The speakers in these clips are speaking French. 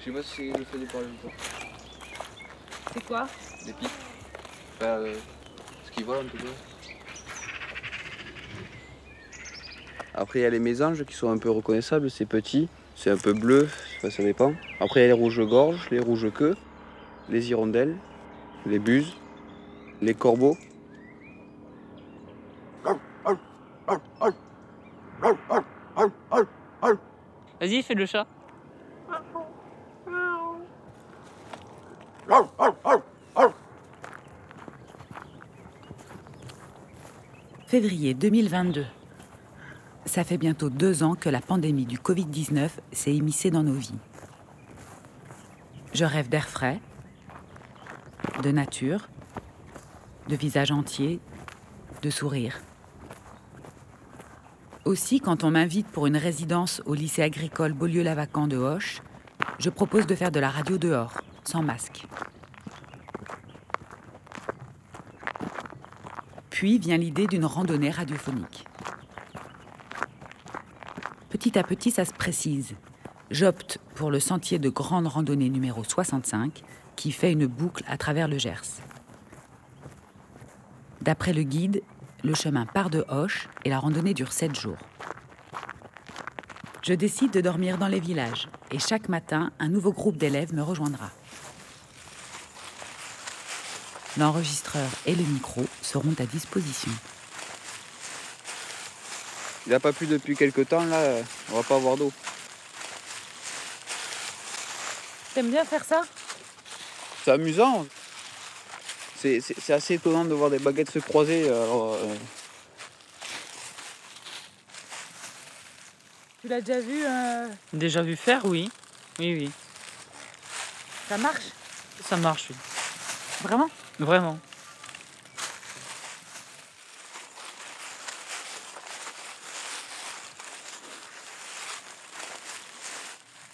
Je sais pas si c'est le fait de parler ou pas. C'est quoi? Des pipes. Enfin, euh, ce qui vole en tout cas. Après, il y a les mésanges qui sont un peu reconnaissables, c'est petit, c'est un peu bleu, enfin, ça dépend. Après, il y a les rouges-gorges, les rouges-queues, les hirondelles, les buses, les corbeaux. Vas-y, fais le chat. Février 2022. Ça fait bientôt deux ans que la pandémie du Covid-19 s'est immiscée dans nos vies. Je rêve d'air frais, de nature, de visage entier, de sourire. Aussi, quand on m'invite pour une résidence au lycée agricole Beaulieu-Lavacan de Hoche, je propose de faire de la radio dehors, sans masque. Puis vient l'idée d'une randonnée radiophonique. Petit à petit, ça se précise. J'opte pour le sentier de grande randonnée numéro 65 qui fait une boucle à travers le Gers. D'après le guide, le chemin part de Hoche et la randonnée dure 7 jours. Je décide de dormir dans les villages et chaque matin, un nouveau groupe d'élèves me rejoindra. L'enregistreur et le micro seront à disposition. Il n'a pas plu depuis quelques temps, là, on va pas avoir d'eau. T'aimes bien faire ça? C'est amusant. C'est- C'est c'est assez étonnant de voir des baguettes se croiser. alors, euh, Tu l'as déjà vu euh, Déjà vu faire, oui. Oui, oui. Ça marche? Ça marche, oui. Vraiment? Vraiment.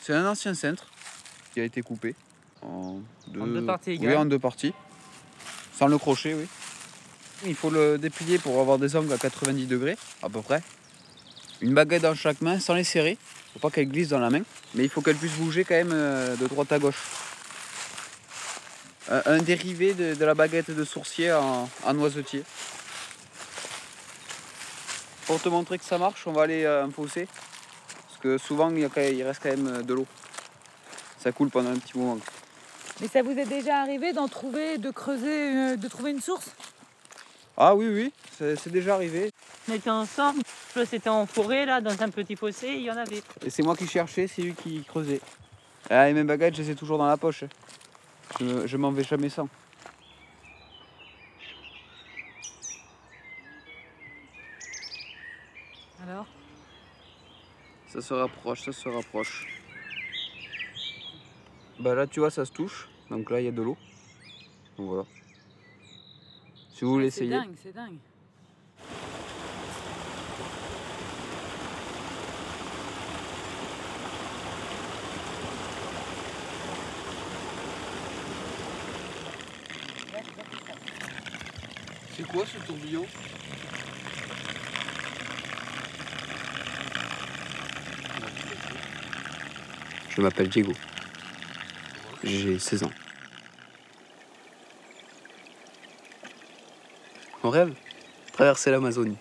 C'est un ancien cintre qui a été coupé en deux, En deux parties Oui, en deux parties. Sans le crochet, oui. Il faut le déplier pour avoir des angles à 90 degrés, à peu près. Une baguette dans chaque main, sans les serrer. Faut pas qu'elle glisse dans la main. Mais il faut qu'elle puisse bouger quand même euh, de droite à gauche. Un, dérivé de, de la baguette de sourcier en, en noisetier. Pour te montrer que ça marche, on va aller à un fossé. Parce que souvent, il, y a quand même- il reste quand même euh, de l'eau. Ça coule pendant un petit moment. Mais ça vous est déjà arrivé d'en trouver, de creuser, euh, de trouver une source? Ah oui, oui, c'est déjà arrivé. On était ensemble. C'était en forêt, là, dans un petit fossé, il y en avait. Et c'est moi qui cherchais, c'est lui qui creusait. Ah, et mes baguettes, je les ai toujours dans la poche. Je, me- je m'en vais jamais sans. Alors? Ça se rapproche, ça se rapproche. Bah là, tu vois, ça se touche. Donc là, il y a de l'eau. Donc voilà. Si vous voulez C'est essayer. dingue, c'est dingue. C'est quoi ce tourbillon Je m'appelle Diego. J'ai 16 ans. Mon rêve? Traverser l'Amazonie.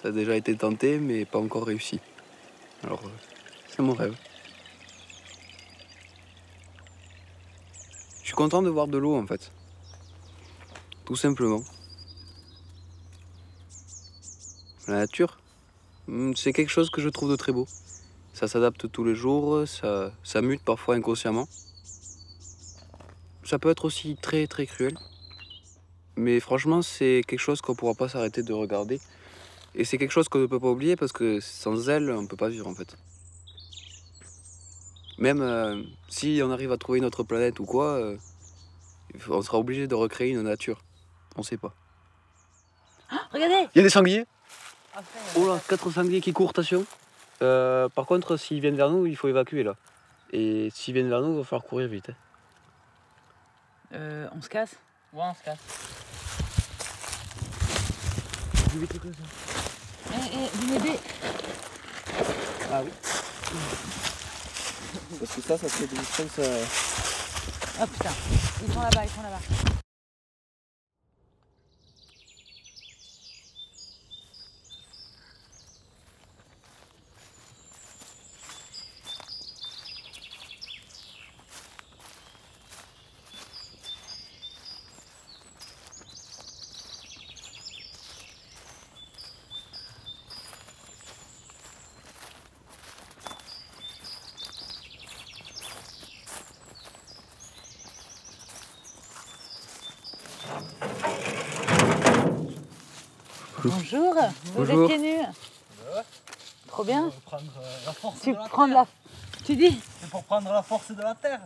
Ça a déjà été tenté, mais pas encore réussi. Alors, euh, c'est mon rêve. Je suis content de voir de l'eau en fait. Tout simplement. La nature, hmm, c'est quelque chose que je trouve de très beau. Ça s'adapte tous les jours, ça, ça mute parfois inconsciemment. Ça peut être aussi très très cruel. Mais franchement, c'est quelque chose qu'on ne pourra pas s'arrêter de regarder. Et c'est quelque chose qu'on ne peut pas oublier parce que sans elle, on ne peut pas vivre en fait. Même euh, si on arrive à trouver une autre planète ou quoi, euh, on sera obligé de recréer une nature. On sait pas. Regardez Il y a des sangliers Oh là, quatre sangliers qui courent, attention. Euh, par contre, s'ils viennent vers nous, il faut évacuer là. Et s'ils viennent vers nous, il va falloir courir vite. hein. euh, On se casse? Ouais, on se casse. Eh, eh, vous m'aidez Ah oui Parce que ça, ça serait des distances. euh, Oh putain, ils sont là-bas, ils sont là-bas. Bonjour, vous êtes pieds nus Trop bien. Pour prendre euh, la force Tu de la prends de la... Tu dis C'est pour prendre la force de la terre.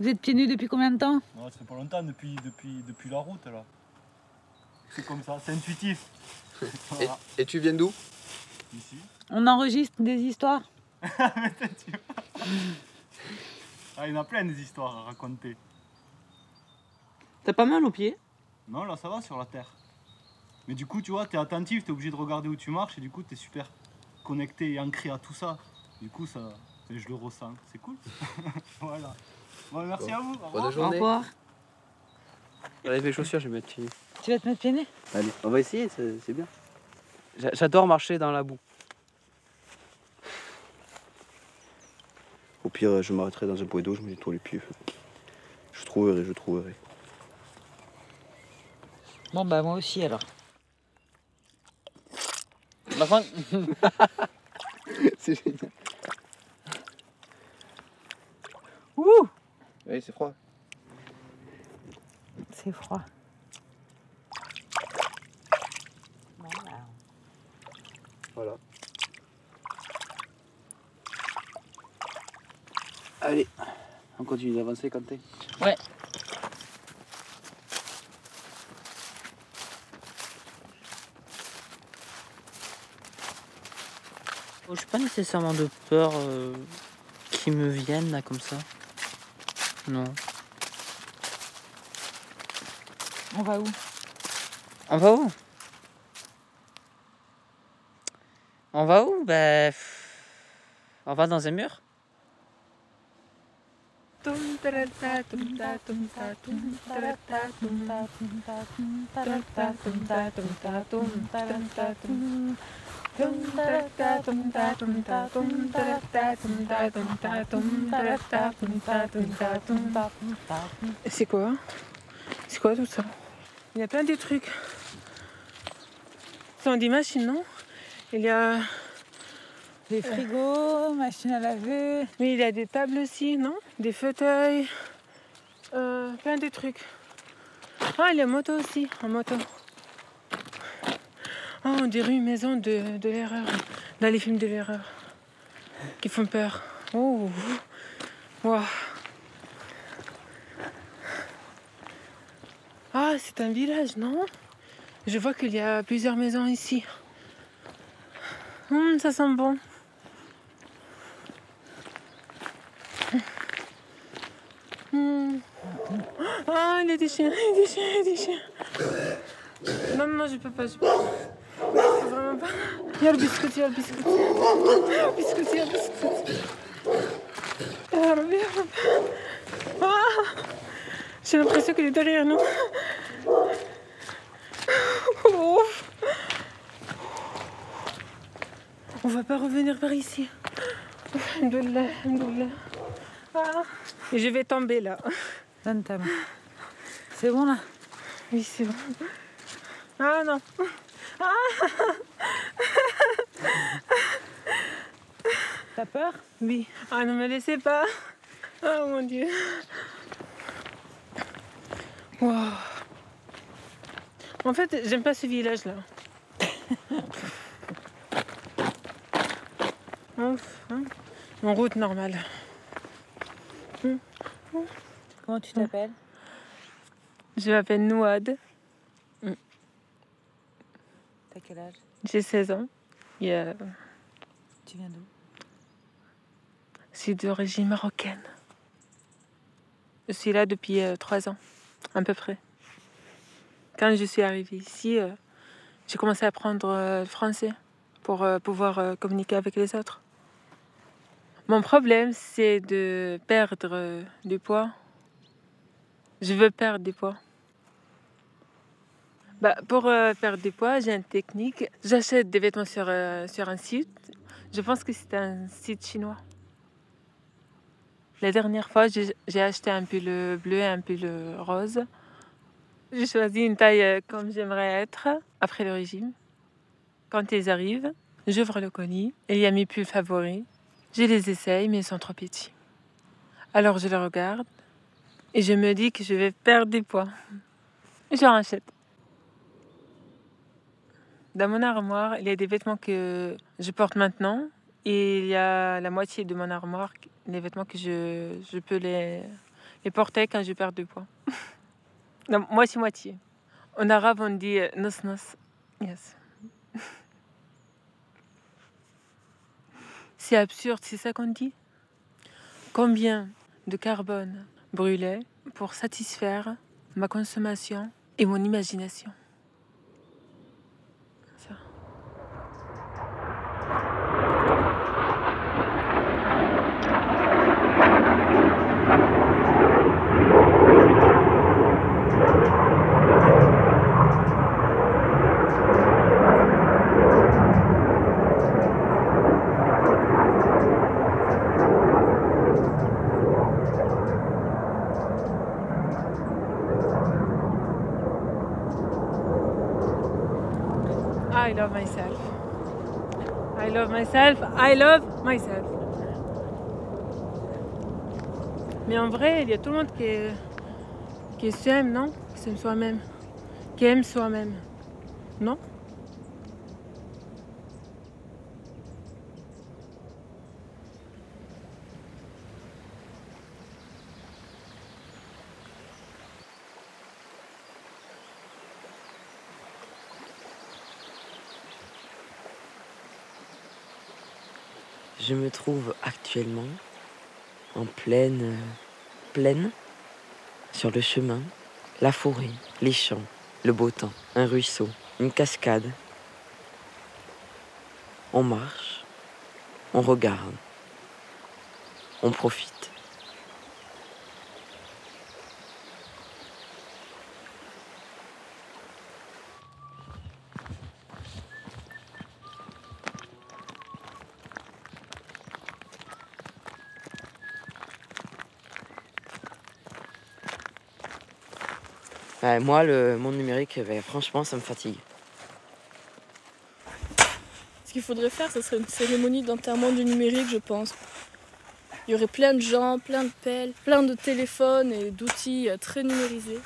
Vous êtes pieds nus depuis combien de temps Non, ça fait pas longtemps depuis, depuis, depuis la route là. C'est comme ça, c'est intuitif. Et tu viens d'où ici. On enregistre des histoires Ah, il y en a plein des histoires à raconter. T'as pas mal aux pieds Non, là ça va sur la terre. Mais du coup, tu vois, t'es attentif, t'es obligé de regarder où tu marches et du coup, t'es super connecté et ancré à tout ça. Du coup, ça, je le ressens. C'est cool. voilà. Bon, merci à vous. Au revoir. Bonne journée. revoir. Allez, mes chaussures, je vais mettre pieds nus. Tu vas te mettre pieds nus? Allez, on va essayer, c'est bien. J'a- J'adore marcher dans la boue. Au pire, je m'arrêterai dans un point d'eau, je me nettoie les pieds. Je trouverai, je trouverai. Bon bah moi aussi alors. Par contre, C'est génial. Ouh Oui, c'est froid. C'est froid. Voilà. Allez, on continue d'avancer, Quentin. Ouais. Oh, j'ai pas nécessairement de peur euh, qui me viennent là comme ça. Non. on va où? On va où? On va où? Ben. pff, On va dans un mur? C'est quoi C'est quoi tout ça Il y a plein de trucs. Ce sont des machines, non Il y a... Des frigos, machine à laver. Oui, il y a des tables aussi, non Des fauteuils. Euh, plein de trucs. Ah, il y a moto aussi, en moto. Oh, on dirait une maison de, l'erreur. Dans les films de l'erreur. Qui font peur. Oh. Wow. Ah, c'est un village, non? Je vois qu'il y a plusieurs maisons ici. Hum, ça sent bon. Hum. Ah, il a des chiens, il a des chiens, il des chiens. Non, non, je peux je peux pas. Peux vraiment pas. Il y a le biscuit, il y a le biscuit. Biscuit, il y a le biscuit. Ah, J'ai l'impression qu'il est derrière nous. On va pas revenir par ici. Alhamdoulilah, alhamdoulilah. Ah. Et je vais tomber là. C'est bon là? Oui, c'est bon. Ah non. T'as peur Oui. Ah, ne me laissez pas. Oh mon Dieu. Wow. En fait, j'aime pas ce village-là. Ouf, hein. En route normale. Comment tu t'appelles? Je m'appelle Nouad. T'as quel âge? J'ai 16 ans. Euh, Tu viens d'où? Je suis d'origine marocaine. Je suis là depuis euh, trois ans, à peu près. Quand je suis arrivée ici, euh, j'ai commencé à apprendre euh, le français pour euh, pouvoir euh, communiquer avec les autres. Mon problème, c'est de perdre euh, du poids. Je veux perdre du poids. Bah, pour euh, perdre du poids, j'ai une technique. J'achète des vêtements sur, euh, sur un site. Je pense que c'est un site chinois. La dernière fois, j'ai j'ai acheté un pull bleu et un pull rose. J'ai choisi une taille euh, comme j'aimerais être après le régime. Quand ils arrivent, j'ouvre le colis et il y a mes pulls favoris. Je les essaye, mais ils sont trop petits. Alors je les regarde et je me dis que je vais perdre des poids. Je rachète. Dans mon armoire, il y a des vêtements que je porte maintenant et il y a la moitié de mon armoire, les vêtements que je, je peux les, les porter quand je perds du poids. non, moitié-moitié. En arabe, on dit euh, nos nos. Yes. C'est absurde, c'est ça qu'on dit? Combien de carbone brûlait pour satisfaire ma consommation et mon imagination Ça. I love myself. I love myself. I love myself. Mais en vrai, il y a tout le monde qui, qui s'aime, non? Qui s'aime soi-même. Qui aime soi-même. Non? Je me trouve actuellement en pleine plaine, sur le chemin, la forêt, les champs, le beau temps, un ruisseau, une cascade. On marche, on regarde, on profite. Ouais, moi, le monde numérique, ben, franchement, ça me fatigue. Ce qu'il faudrait faire, ce serait une cérémonie d'enterrement du numérique, je pense. Il y aurait plein de gens, plein de pelles, plein de téléphones et d'outils euh, très numérisés.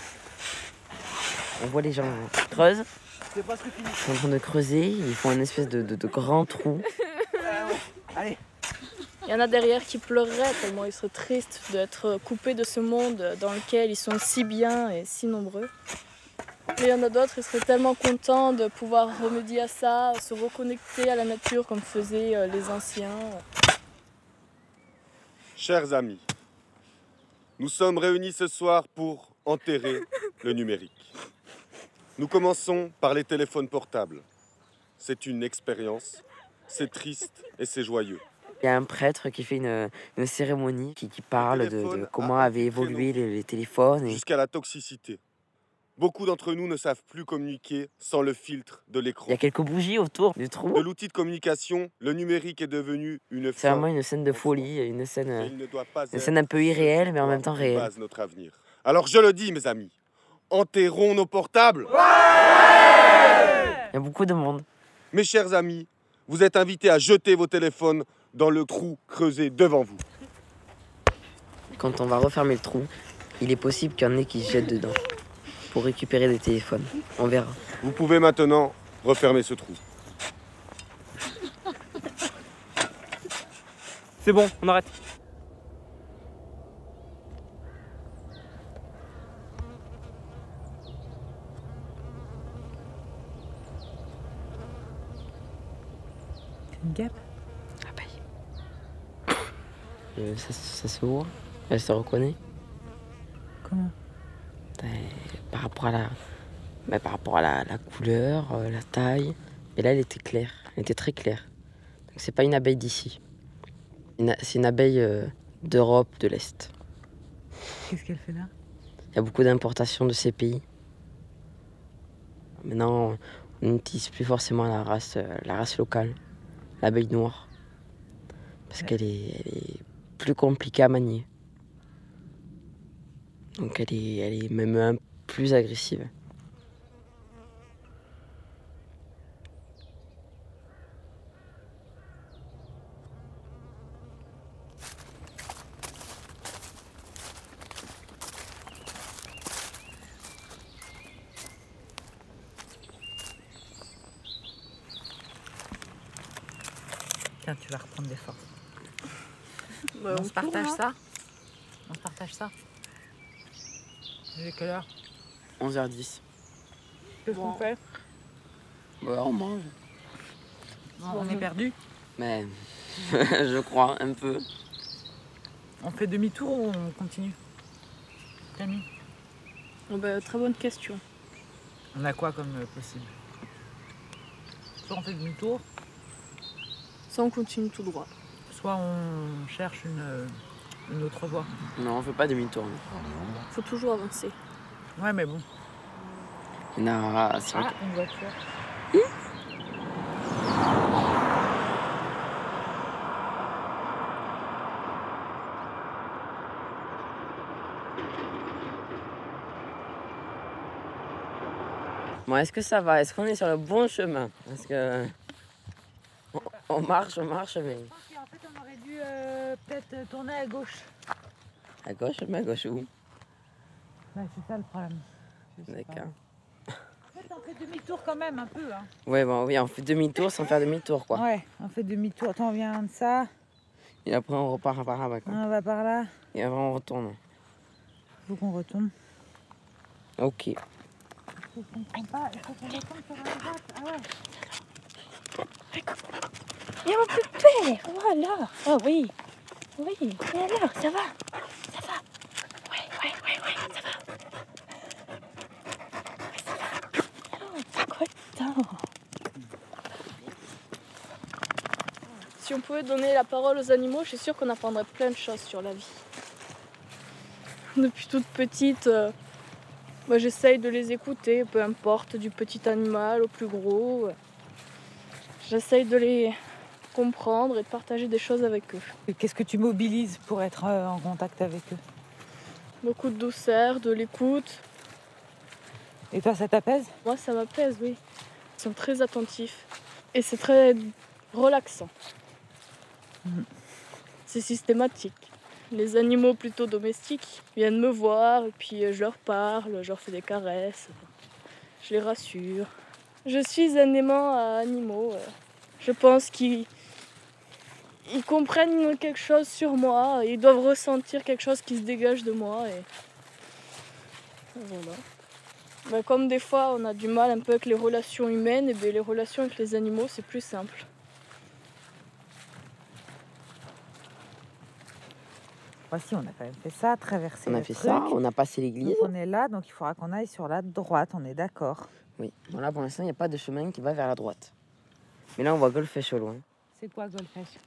On voit les gens creusent. Ils sont en train de creuser, ils font une espèce de, de- de grand trou. Il y en a derrière qui pleureraient tellement ils seraient tristes d'être coupés de ce monde dans lequel ils sont si bien et si nombreux. Mais il y en a d'autres, ils seraient tellement contents de pouvoir remédier à ça, se reconnecter à la nature comme faisaient euh, les anciens. Chers amis, nous sommes réunis ce soir pour enterrer le numérique. Nous commençons par les téléphones portables. C'est une expérience, c'est triste et c'est joyeux. Il y a un prêtre qui fait une, une cérémonie, qui, qui parle de, comment avaient évolué les, les téléphones. et- Jusqu'à la toxicité. Beaucoup d'entre nous ne savent plus communiquer sans le filtre de l'écran. Il y a quelques bougies autour du trou. De l'outil de communication, le numérique est devenu une C'est vraiment une scène de folie, une scène, et il ne doit pas une scène un peu irréelle, mais en même temps réelle. base notre avenir. Alors je le dis, mes amis, enterrons nos portables. Il y a beaucoup de monde. Mes chers amis, vous êtes invités à jeter vos téléphones dans le trou creusé devant vous. Quand on va refermer le trou, il est possible qu'il y en ait qui se jettent dedans pour récupérer des téléphones. On verra. Vous pouvez maintenant refermer ce trou. C'est bon, on arrête. Une guêpe Euh, ça, ça se voit Elle se reconnaît Comment? Ben, Par rapport à la, ben, par rapport à la, la couleur, euh, la taille. Et là, elle était claire. Elle était très claire. Donc c'est pas une abeille d'ici. C'est une abeille euh, d'Europe de l'Est. Qu'est-ce qu'elle fait là? Il y a beaucoup d'importations de ces pays. Maintenant, on n'utilise plus forcément la race, euh, la race locale, l'abeille noire. Parce qu'elle est, elle est plus compliquée à manier. Donc elle est, elle est même un plus agressive. Tiens, tu vas reprendre des forces. Bah, on on se partage pourra. ça On se partage ça Il est quelle heure 11h10. Qu'est-ce qu'on fait Bah, on mange. On est perdu Mais je crois un peu. On fait demi-tour ou on continue? Camille? Oh, bah, très bonne question. On a quoi comme euh, possible? Soit on fait demi-tour, Ça, on continue tout droit. soit on cherche une, euh, une autre voie. Non, on fait pas demi-tour. nous. Faut toujours avancer. Ouais, mais bon. Il a- c'est vrai Ah, une voiture. Bon, est-ce que ça va? Est-ce qu'on est sur le bon chemin? Parce que. On, on marche, on marche, mais. Je pense qu'en fait, on aurait dû euh, tourner à gauche. À gauche, mais à gauche où? Ouais, c'est ça le problème. D'accord. En fait, on fait demi-tour quand même un peu. Hein. Ouais, bon, oui, on fait demi-tour sans faire demi-tour, quoi. Ouais, on fait demi-tour. Attends, on vient de ça, Et après, on repart par là-bas, quoi. on va par là. Et après, on retourne. Faut qu'on retourne. Ok. Je comprends pas. Il faut qu'on retourne sur la droite. Ah ouais. Et un peu père, voilà. Ah oui. Oui. Et alors, ça va? Ça va? Ouais, ouais, ouais, ouais, ça va. Ouais, ça va. Oh. Si on pouvait donner la parole aux animaux, je suis sûre qu'on apprendrait plein de choses sur la vie. Depuis toute petite, euh, moi j'essaye de les écouter, peu importe, du petit animal au plus gros. J'essaye de les comprendre et de partager des choses avec eux. Qu'est-ce que tu mobilises pour être euh, en contact avec eux? Beaucoup de douceur, de l'écoute. Et toi, ça t'apaise? Moi, ça m'apaise, oui. Ils sont très attentifs. Et c'est très relaxant. Mhm. C'est systématique. Les animaux plutôt domestiques viennent me voir et puis euh, je leur parle, je leur fais des caresses. Je les rassure. Je suis un aimant à animaux. euh. Je pense qu'ils ils comprennent quelque chose sur moi. Ils doivent ressentir quelque chose qui se dégage de moi. Et... Voilà. Ben, comme des fois on a du mal un peu avec les relations humaines, et ben, les relations avec les animaux c'est plus simple. Voici, on a quand même fait ça, traversé On a le fait truc. ça, on a passé l'église. On est là, donc il faudra qu'on aille sur la droite, on est d'accord. Oui. Bon, là, pour l'instant, il n'y a pas de chemin qui va vers la droite. Mais là, on voit Golfech au loin. C'est quoi Golfech?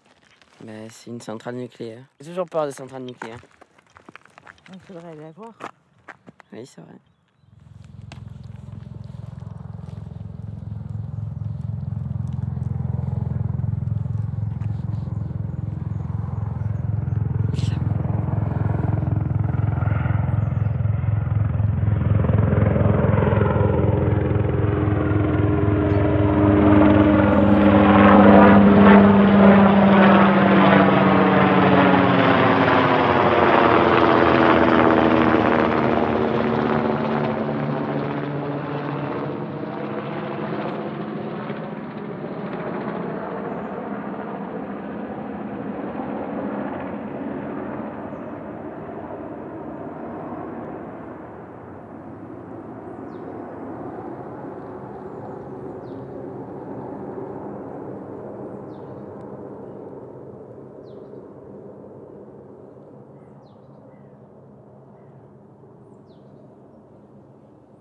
Ben, c'est une centrale nucléaire. J'ai toujours peur des centrales nucléaires. Il faudrait aller la voir. Oui, c'est vrai.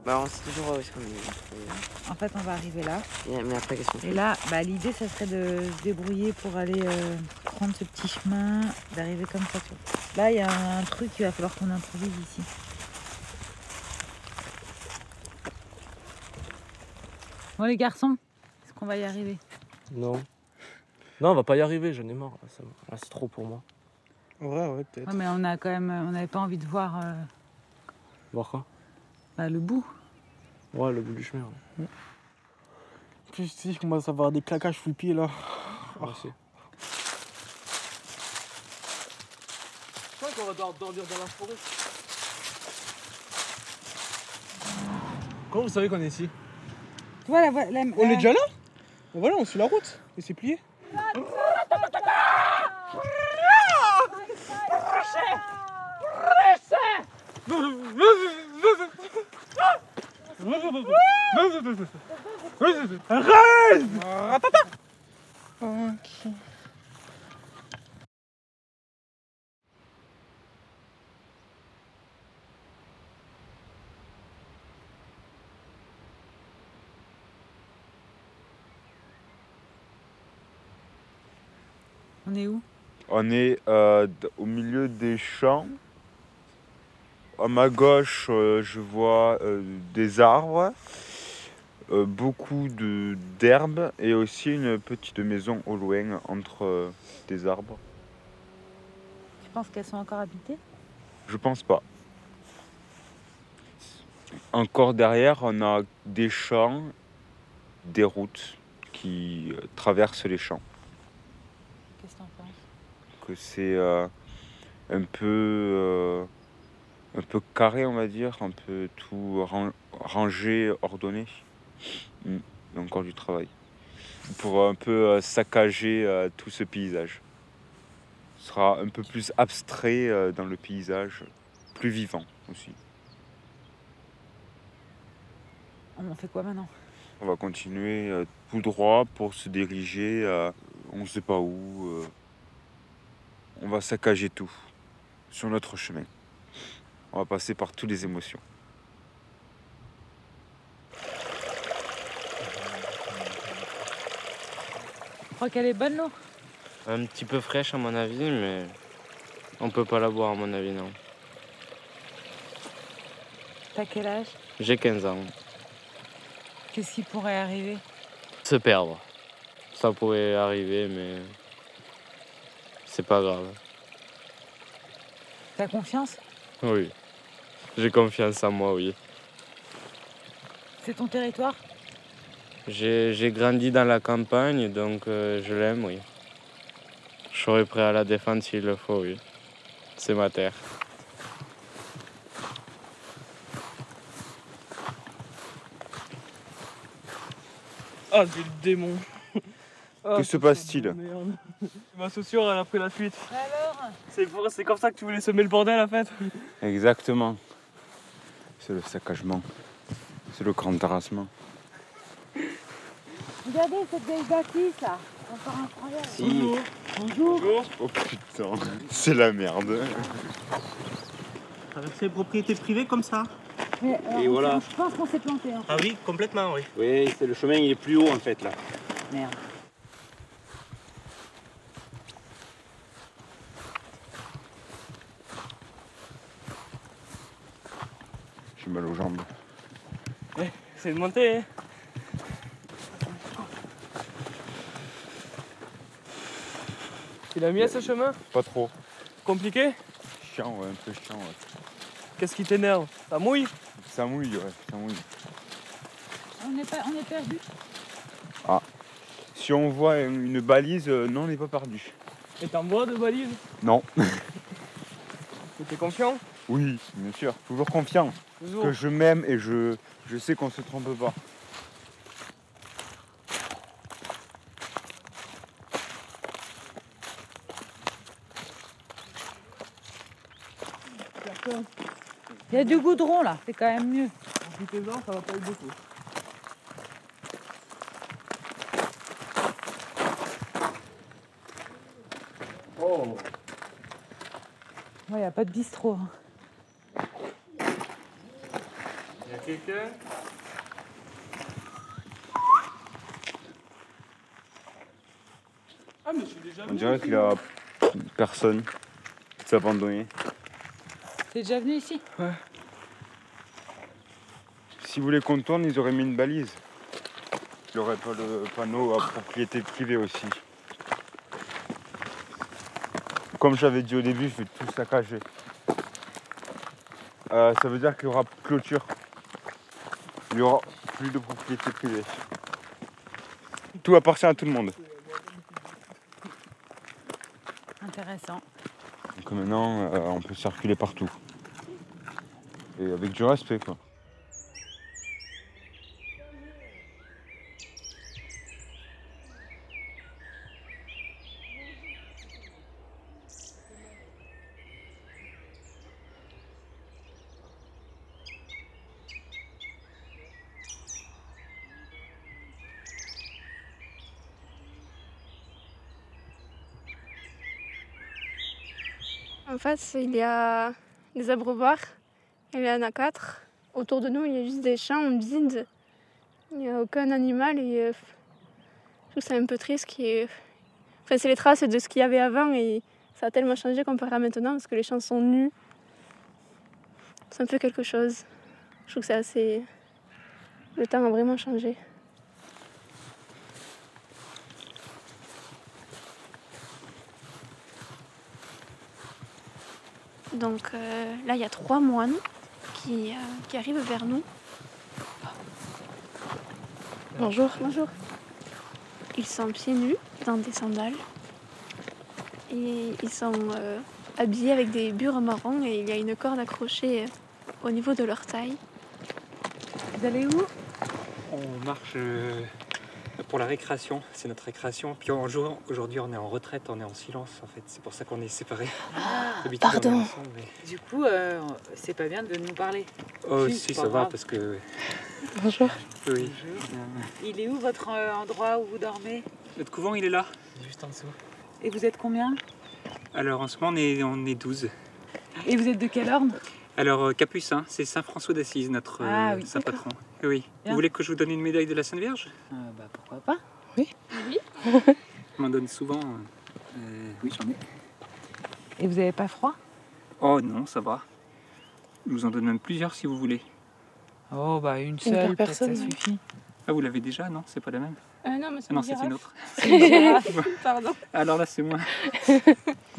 Bah, on sait toujours où est-ce qu'on est. En fait, on va arriver là. Et- Mais après, qu'est-ce qu'on fait? Et là, bah, l'idée, ça serait de se débrouiller pour aller euh, prendre ce petit chemin, d'arriver comme ça. tu vois. Là, il y a un truc qu'il va falloir qu'on improvise ici. Bon, les garçons, est-ce qu'on va y arriver? Non. Non, on va pas y arriver, j'en ai marre. Ça- là, c'est trop pour moi. Ouais, ouais, peut-être. Ouais, mais on a quand même, on n'avait pas envie de voir euh, Voir quoi? Bah, le bout. Ouais, le bout du chemin. ouais. Puis si, je commence à avoir des claquages sous le pied là. Je crois qu'on va devoir dormir dans la forêt. Comment vous savez qu'on est ici? Voilà, voilà. On est déjà là? Voilà, on suit la route. Et c'est plié. On est où? On est euh, au milieu des champs. À ma gauche, euh, je vois euh, des arbres, euh, beaucoup d'herbes et aussi une petite maison au loin entre des arbres. Tu penses qu'elles sont encore habitées? Je pense pas. Encore derrière, on a des champs, des routes qui traversent les champs. Qu'est-ce que t'en penses? Que c'est euh, un peu euh, un peu carré on va dire un peu tout ran- rangé ordonné. Il y a encore du travail. Pour un peu euh, saccager euh, tout ce paysage. Ce sera un peu plus abstrait euh, dans le paysage plus vivant aussi. On fait quoi maintenant? On va continuer tout droit pour se diriger on ne sait pas où. on va saccager tout sur notre chemin. On va passer par toutes les émotions. Tu crois qu'elle est bonne l'eau Un petit peu fraîche à mon avis, mais on peut pas la boire à mon avis, non. T'as quel âge? J'ai 15 ans. Qu'est-ce qui pourrait arriver? Se perdre. Ça pourrait arriver, mais c'est pas grave. T'as confiance? Oui. J'ai confiance en moi, oui. C'est ton territoire? J'ai j'ai grandi dans la campagne, donc euh, je l'aime, oui. Je serai prêt à la défendre s'il le faut, oui. C'est ma terre. Ah, c'est le démon. Ah, Que se passe-t-il? Ma chaussure, elle a pris la fuite. Alors? C'est pour- c'est comme ça que tu voulais semer le bordel, en fait? Exactement. C'est le saccagement. C'est le grand terrassement. Regardez cette belle bâtisse là Encore incroyable Si. Bonjour Oh putain, c'est la merde. Traverser les propriétés privées comme ça Mais, alors, Et voilà. Je pense qu'on s'est planté. Hein. Ah oui, complètement, oui. Oui, c'est le chemin, il est plus haut en fait là. Merde. Mal aux jambes. C'est une montée, hein. Il a mis à ce chemin Pas trop. Compliqué Chiant, ouais, un peu chiant. Ouais. Qu'est-ce qui t'énerve? Ça mouille? Ça mouille, ouais, ça mouille. On est, pas, on est perdu? Si on voit une balise, euh, non, on n'est pas perdu. Et t'en bois de balise Non. T'es confiant? Oui, bien sûr, toujours confiant. Toujours. Que je m'aime et je, je sais qu'on se trompe pas. Il y a du goudron là, c'est quand même mieux. Profitez-en, ça va pas être beaucoup. Oh Ouais, il n'y a pas de bistrot. hein. Quelqu'un? Ah, mais je suis déjà On venu dirait qu'il y a personne. C'est abandonné. T'es déjà venu ici? Ouais. Si vous voulez qu'on tourne, ils auraient mis une balise. Il n'y aurait pas le panneau à propriété privée aussi. Comme j'avais dit au début, je vais tout saccager. Euh, ça veut dire qu'il y aura clôture. Il n'y aura plus de propriété privée. Tout appartient à tout le monde. Intéressant. Donc maintenant, euh, on peut circuler partout. Et avec du respect, quoi. En face, il y a des abreuvoirs. Il y en a quatre. Autour de nous, il y a juste des champs vides. Il n'y a aucun animal et euh, je trouve c'est un peu triste. Enfin, c'est les traces de ce qu'il y avait avant et ça a tellement changé comparé à maintenant parce que les champs sont nus. C'est un peu quelque chose. Je trouve que c'est assez. Le temps a vraiment changé. Donc euh, là, il y a trois moines qui, euh, qui arrivent vers nous. Bonjour. Bonjour. Ils sont pieds nus dans des sandales. Et ils sont euh, habillés avec des bures marrons et il y a une corde accrochée au niveau de leur taille. Vous allez où? On marche euh, pour la récréation, c'est notre récréation. Puis en jour, aujourd'hui, on est en retraite, on est en silence en fait. C'est pour ça qu'on est séparés. D'habitude, on est pardon. ensemble, mais- Du coup, euh, c'est pas bien de nous parler. Oh, Si, ça va parce que. Bonjour. Oui. Il est où votre euh, endroit où vous dormez? Notre couvent, il est là, juste en dessous. Et vous êtes combien? Alors en ce moment, on est, on est 12. Et vous êtes de quel ordre Alors, euh, Capucin, c'est Saint François d'Assise, notre euh, Ah oui, saint d'accord. patron. Oui. Bien. Vous voulez que je vous donne une médaille de la Sainte Vierge? Euh, Bah pourquoi pas Oui. On m'en donne souvent. euh, euh, oui, j'en ai. Et vous avez pas froid? Oh non, ça va. Je vous en donne même plusieurs si vous voulez. Oh bah une seule, personne, ça oui. suffit. Ah, vous l'avez déjà, non C'est pas la même Euh, non, mais c'est Ah non, une c'est une autre. C'est une pardon. Alors là, c'est moi.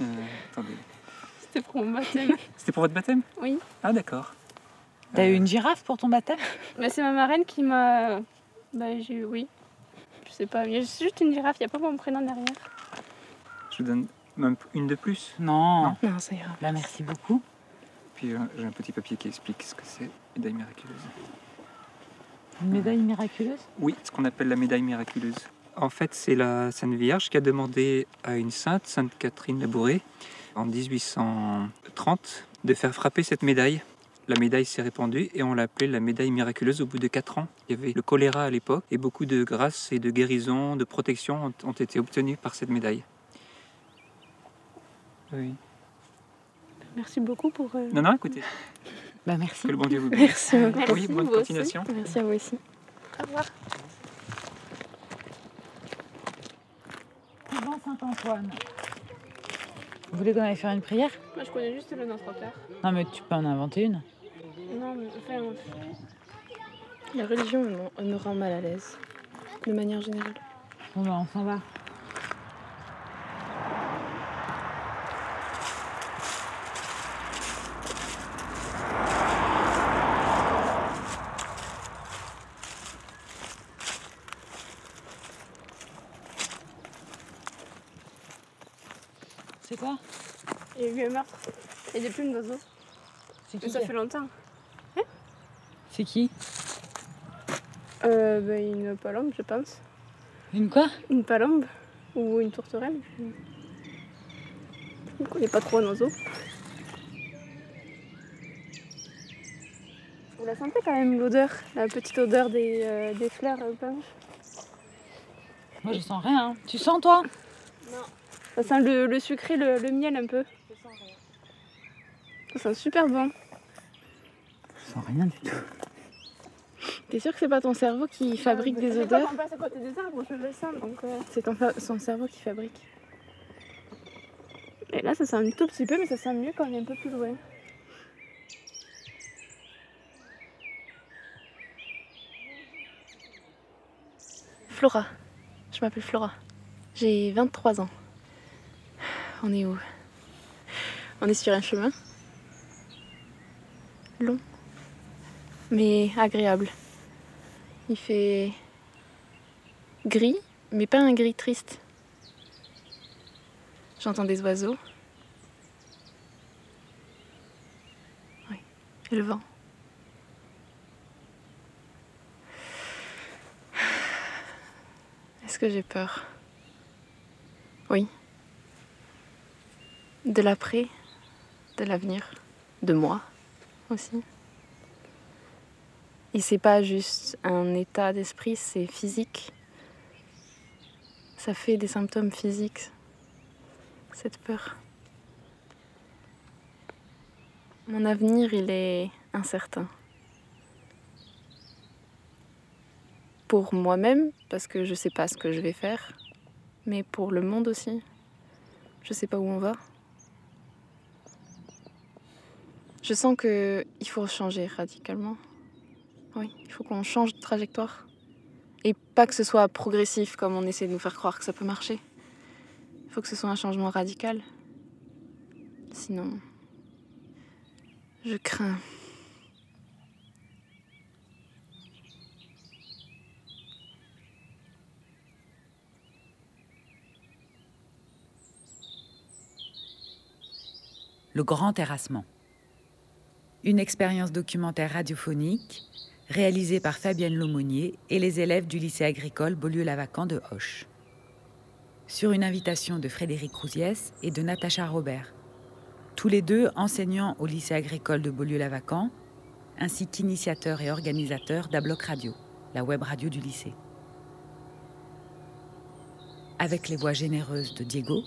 Euh, attendez. C'était pour mon baptême. C'était pour votre baptême? Oui. Ah, d'accord. T'as eu une girafe pour ton baptême? Bah, c'est ma marraine qui m'a. Bah, j'ai. Oui. Je sais pas, mais c'est juste une girafe, il n'y a pas mon prénom derrière. Je vous donne même une de plus? Non. Non, ça ira. Bah merci beaucoup. Puis euh, j'ai un petit papier qui explique ce que c'est, médaille miraculeuse. Une médaille miraculeuse? Oui, ce qu'on appelle la médaille miraculeuse. En fait, c'est la Sainte Vierge qui a demandé à une sainte, Sainte Catherine Labouré, en 1830, de faire frapper cette médaille. La médaille s'est répandue et on l'a appelée la médaille miraculeuse au bout de 4 ans. Il y avait le choléra à l'époque et beaucoup de grâces et de guérisons, de protection ont, ont été obtenues par cette médaille. Oui. Merci beaucoup pour. euh, Non, non, écoutez. Bah merci. Que le bon Dieu vous bénisse. Merci. Merci. Oui, bonne vous aussi. continuation. Merci à vous aussi. Au revoir. Couvent Saint-Antoine. Vous voulez qu'on aille faire une prière? Moi, je connais juste le Notre Père. Non mais tu peux en inventer une. Non, mais enfin. La religion me rend mal à l'aise, de manière générale. Bon bah on s'en va. Eu un meurtre. A des plumes d'oiseaux. C'est Mais qui ça fait longtemps. C'est qui Euh, bah, une palombe, je pense. Une quoi Une palombe ou une tourterelle. Je ne connais pas trop un oiseau. Vous la sentez quand même l'odeur, la petite odeur des, euh, des fleurs euh, Moi je sens rien. Tu sens toi Ça sent le, le sucré, le, le miel un peu. Ça sent super bon. Je sens rien du tout. T'es sûr que c'est pas ton cerveau qui fabrique des odeurs on passe à côté des arbres, je le sens. Donc, euh, C'est son cerveau qui fabrique. Et là, ça sent un tout petit peu, mais ça sent mieux quand on est un peu plus loin. Flora. Je m'appelle Flora. J'ai 23 ans. On est où? On est sur un chemin. Long. Mais agréable. Il fait gris, mais pas un gris triste. J'entends des oiseaux. Oui. Et le vent. Est-ce que j'ai peur? Oui. De l'après, de l'avenir, de moi aussi. Et c'est pas juste un état d'esprit, c'est physique. Ça fait des symptômes physiques, cette peur. Mon avenir, il est incertain. Pour moi-même, parce que je sais pas ce que je vais faire, mais pour le monde aussi. Je sais pas où on va. Je sens que il faut changer radicalement. Oui, il faut qu'on change de trajectoire. Et pas que ce soit progressif comme on essaie de nous faire croire que ça peut marcher. Il faut que ce soit un changement radical. Sinon, je crains. Le Grand Terrassement. Une expérience documentaire radiophonique réalisée par Fabienne Laumonier et les élèves du lycée agricole Beaulieu-Lavacan de Hoche. Sur une invitation de Frédéric Rousiès et de Natacha Robert, tous les deux enseignants au lycée agricole de Beaulieu-Lavacan, ainsi qu'initiateurs et organisateurs d'Abloc Radio, la web radio du lycée. Avec les voix généreuses de Diego,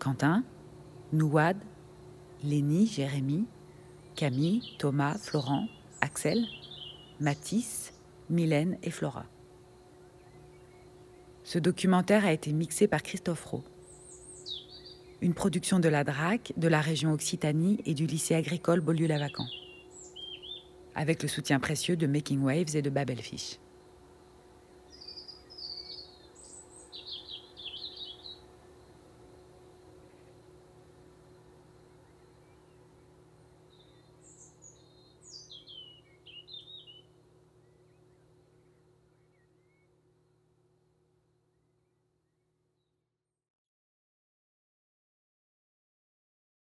Quentin, Nouad, Lénie, Jérémy, Camille, Thomas, Florent, Axel, Mathis, Mylène et Flora. Ce documentaire a été mixé par Christophe Rowe. Une production de la DRAC, de la région Occitanie et du lycée agricole Beaulieu-Lavacan. Avec le soutien précieux de Making Waves et de Babelfish.